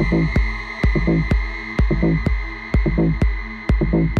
Thank you.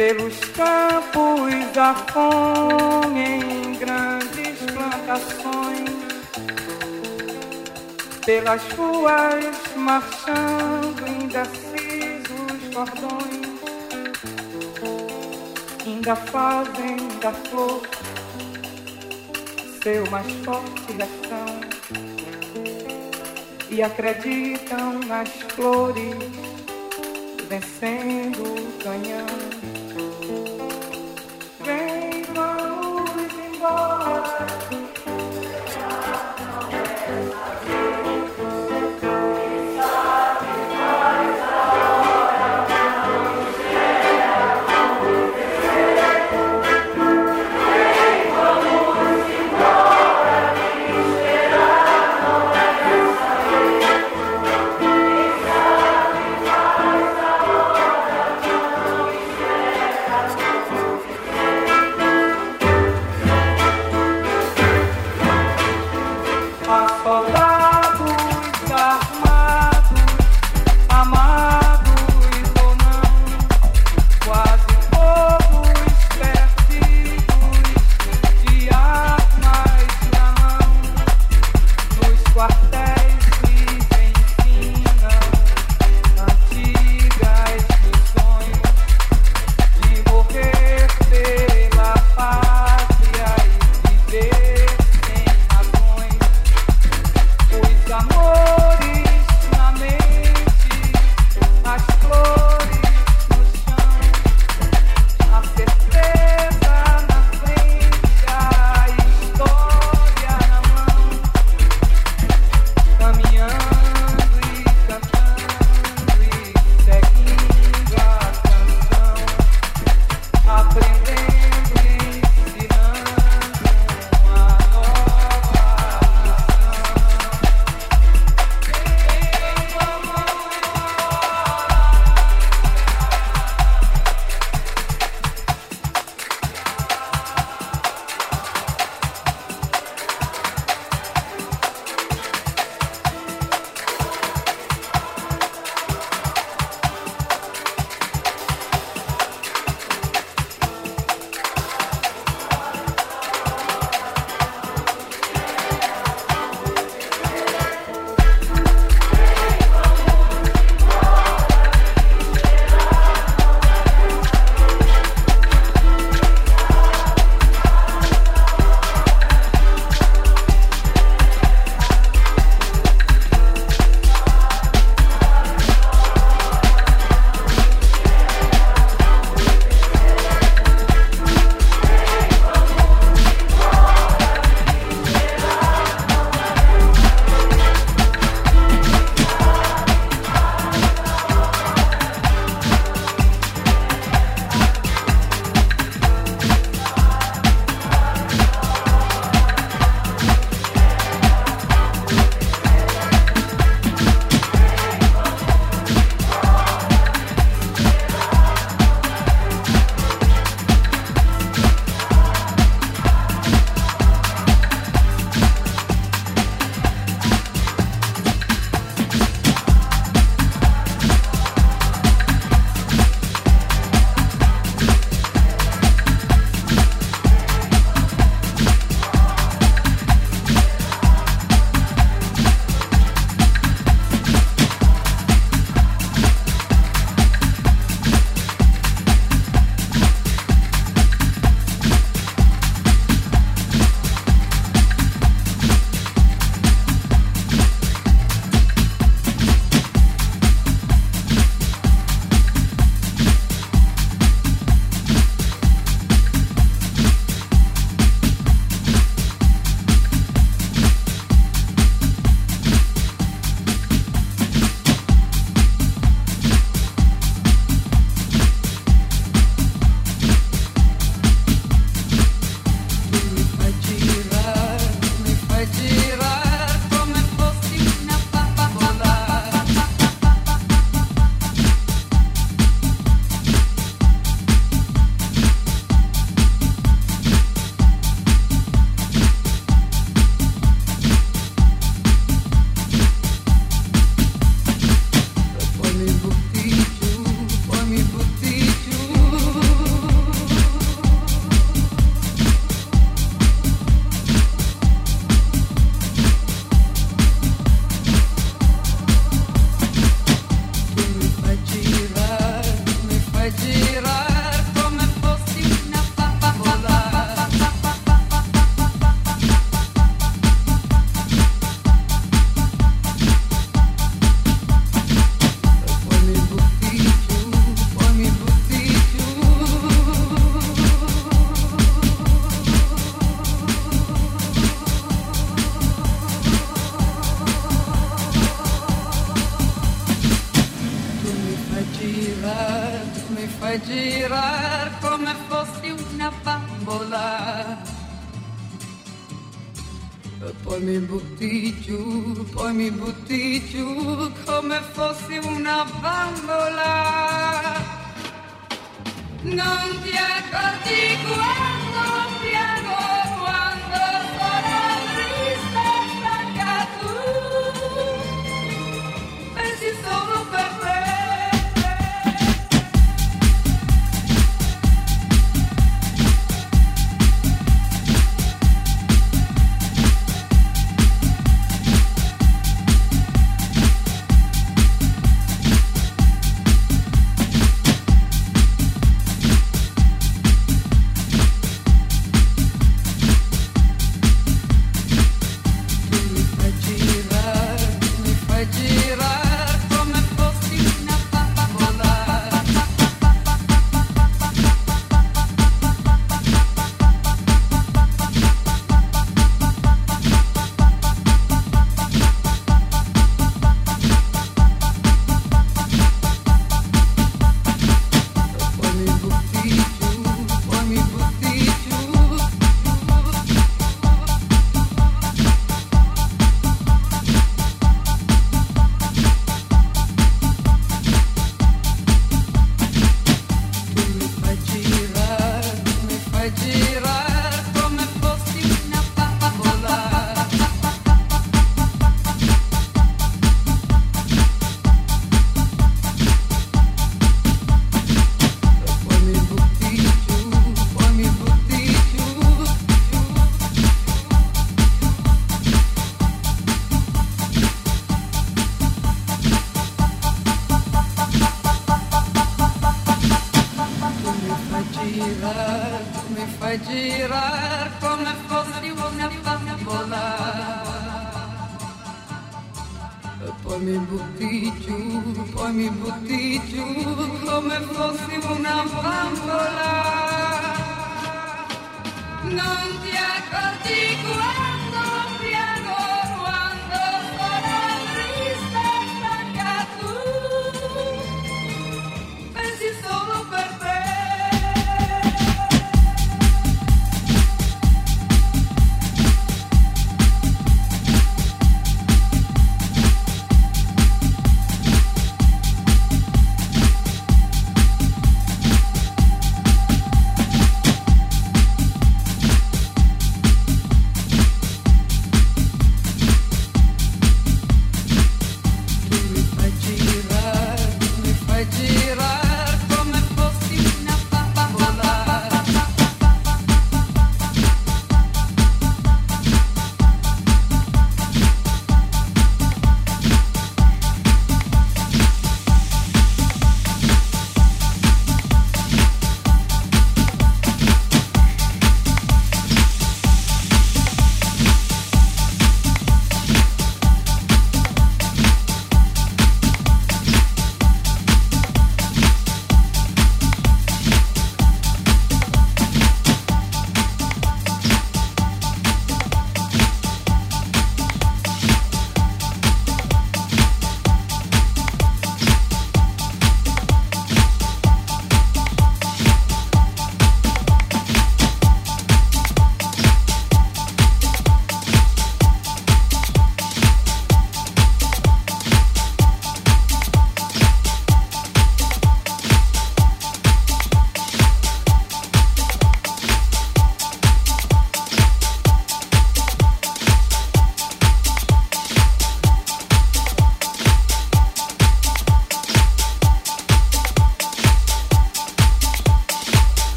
pelos campos a fome em grandes plantações, pelas ruas marchando indecisos cordões, ainda fazem da flor seu mais forte refrão e acreditam nas flores vencendo o canhão. amor. Una bambola. Non ti accorgi quando